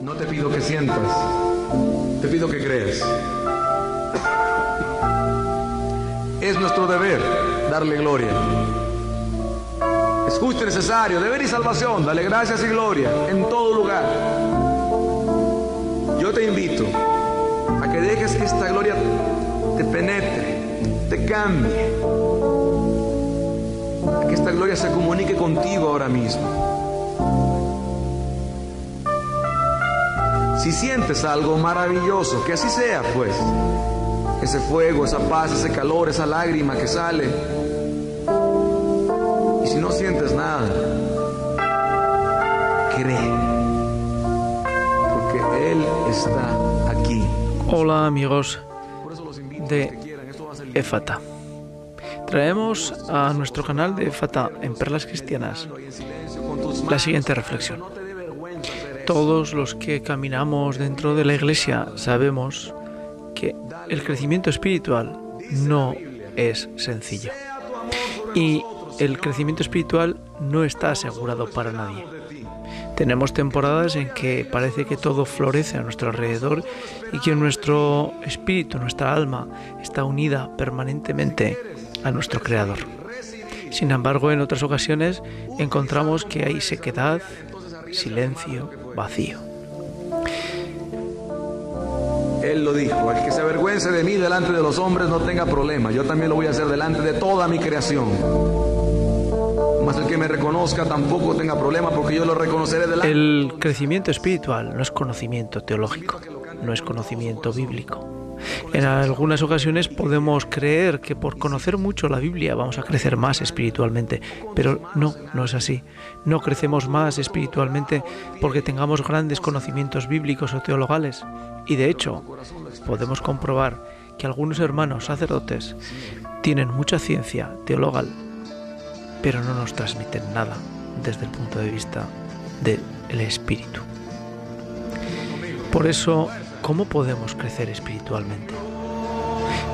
No te pido que sientas, te pido que creas. Es nuestro deber darle gloria. Es justo y necesario, deber y salvación, dale gracias y gloria en todo lugar. Yo te invito a que dejes que esta gloria te penetre, te cambie, a que esta gloria se comunique contigo ahora mismo. Si sientes algo maravilloso, que así sea, pues. Ese fuego, esa paz, ese calor, esa lágrima que sale. Y si no sientes nada, cree. Porque Él está aquí. Hola amigos de EFATA. Traemos a nuestro canal de EFATA en Perlas Cristianas la siguiente reflexión. Todos los que caminamos dentro de la iglesia sabemos que el crecimiento espiritual no es sencillo. Y el crecimiento espiritual no está asegurado para nadie. Tenemos temporadas en que parece que todo florece a nuestro alrededor y que nuestro espíritu, nuestra alma, está unida permanentemente a nuestro Creador. Sin embargo, en otras ocasiones encontramos que hay sequedad, silencio, vacío. Él lo dijo, el que se avergüence de mí delante de los hombres no tenga problema, yo también lo voy a hacer delante de toda mi creación. Mas el que me reconozca tampoco tenga problema porque yo lo reconoceré delante. El crecimiento espiritual no es conocimiento teológico, no es conocimiento bíblico. En algunas ocasiones podemos creer que por conocer mucho la Biblia vamos a crecer más espiritualmente, pero no, no es así. No crecemos más espiritualmente porque tengamos grandes conocimientos bíblicos o teologales. Y de hecho, podemos comprobar que algunos hermanos sacerdotes tienen mucha ciencia teologal, pero no nos transmiten nada desde el punto de vista del espíritu. Por eso ¿Cómo podemos crecer espiritualmente?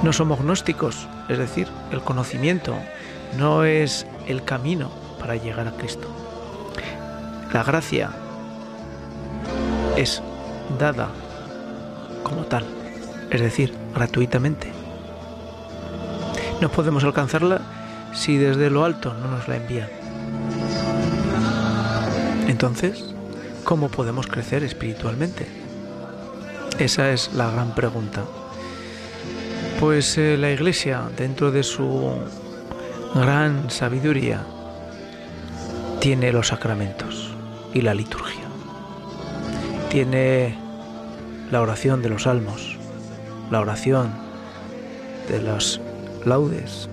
No somos gnósticos, es decir, el conocimiento no es el camino para llegar a Cristo. La gracia es dada como tal, es decir, gratuitamente. No podemos alcanzarla si desde lo alto no nos la envían. Entonces, ¿cómo podemos crecer espiritualmente? Esa es la gran pregunta. Pues eh, la Iglesia, dentro de su gran sabiduría, tiene los sacramentos y la liturgia. Tiene la oración de los salmos, la oración de los laudes,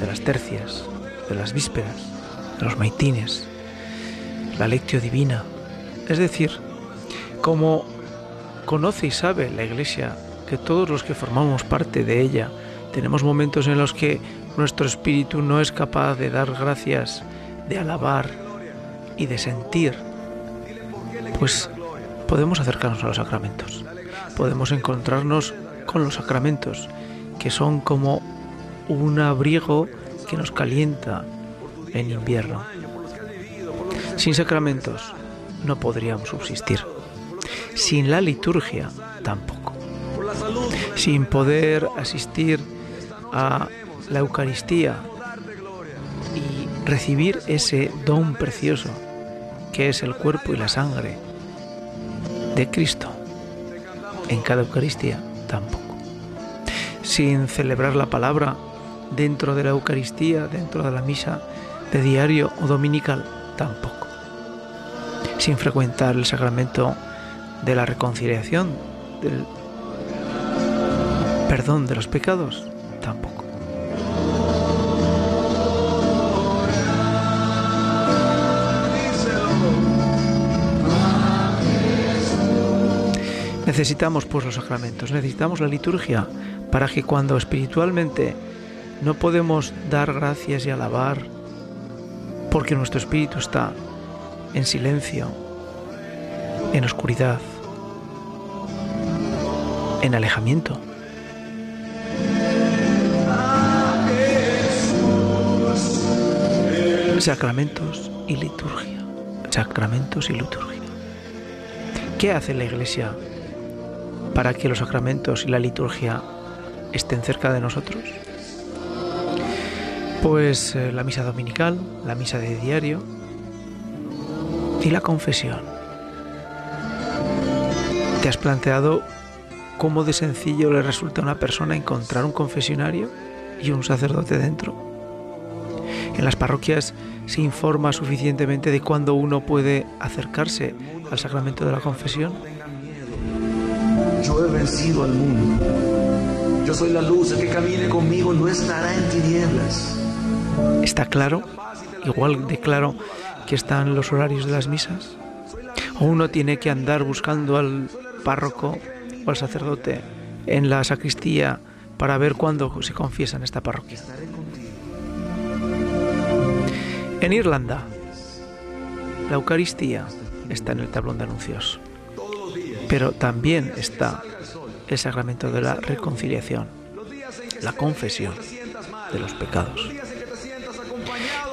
de las tercias, de las vísperas, de los maitines, la lectio divina. Es decir, como conoce y sabe la Iglesia que todos los que formamos parte de ella tenemos momentos en los que nuestro espíritu no es capaz de dar gracias, de alabar y de sentir, pues podemos acercarnos a los sacramentos. Podemos encontrarnos con los sacramentos, que son como un abrigo que nos calienta en invierno. Sin sacramentos no podríamos subsistir. Sin la liturgia tampoco. Sin poder asistir a la Eucaristía y recibir ese don precioso que es el cuerpo y la sangre de Cristo en cada Eucaristía tampoco. Sin celebrar la palabra dentro de la Eucaristía, dentro de la misa de diario o dominical tampoco. Sin frecuentar el sacramento de la reconciliación, del perdón de los pecados, tampoco. Necesitamos pues los sacramentos, necesitamos la liturgia para que cuando espiritualmente no podemos dar gracias y alabar porque nuestro espíritu está en silencio, en oscuridad, en alejamiento. Sacramentos y liturgia. Sacramentos y liturgia. ¿Qué hace la Iglesia para que los sacramentos y la liturgia estén cerca de nosotros? Pues eh, la misa dominical, la misa de diario y la confesión. ¿Te has planteado cómo de sencillo le resulta a una persona encontrar un confesionario y un sacerdote dentro? En las parroquias se informa suficientemente de cuándo uno puede acercarse al sacramento de la confesión. Yo he vencido al mundo. Yo soy la luz, el que camine conmigo no estará en tinieblas. ¿Está claro? Igual de claro que están los horarios de las misas. O uno tiene que andar buscando al párroco o al sacerdote en la sacristía para ver cuándo se confiesa en esta parroquia. En Irlanda, la Eucaristía está en el tablón de anuncios, pero también está el sacramento de la reconciliación, la confesión de los pecados.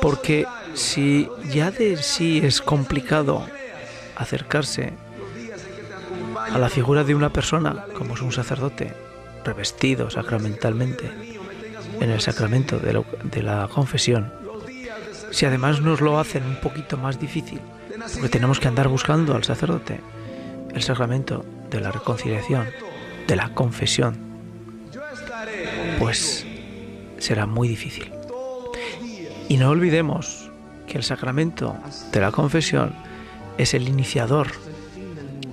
Porque si ya de sí es complicado acercarse a la figura de una persona, como es un sacerdote, revestido sacramentalmente en el sacramento de la, confesión, si además nos lo hacen un poquito más difícil, porque tenemos que andar buscando al sacerdote el sacramento de la reconciliación, de la confesión, pues será muy difícil. Y no olvidemos que el sacramento de la confesión es el iniciador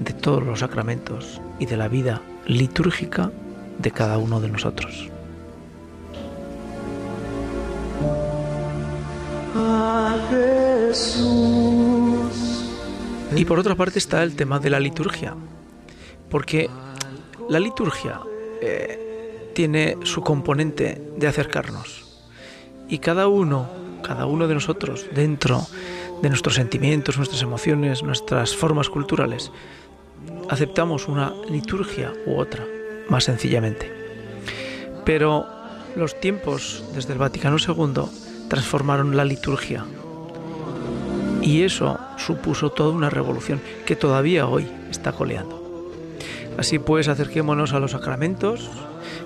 de todos los sacramentos y de la vida litúrgica de cada uno de nosotros. Y por otra parte está el tema de la liturgia, porque la liturgia eh, tiene su componente de acercarnos y cada uno cada uno de nosotros, dentro de nuestros sentimientos, nuestras emociones, nuestras formas culturales, aceptamos una liturgia u otra, más sencillamente. Pero los tiempos desde el Vaticano II transformaron la liturgia y eso supuso toda una revolución que todavía hoy está coleando. Así pues, acerquémonos a los sacramentos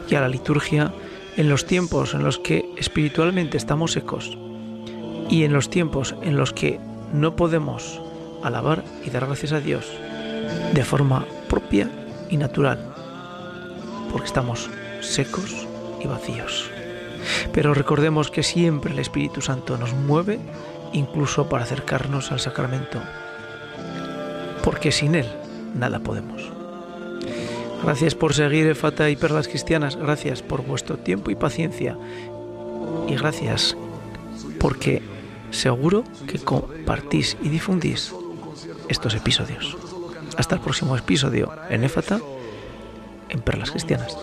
y a la liturgia en los tiempos en los que espiritualmente estamos secos y en los tiempos en los que no podemos alabar y dar gracias a Dios de forma propia y natural, porque estamos secos y vacíos. Pero recordemos que siempre el Espíritu Santo nos mueve, incluso para acercarnos al sacramento, porque sin Él nada podemos. Gracias por seguir Efata y Perlas Cristianas, gracias por vuestro tiempo y paciencia, y gracias porque seguro que compartís y difundís estos episodios. Hasta el próximo episodio en Éfata, en Perlas Cristianas.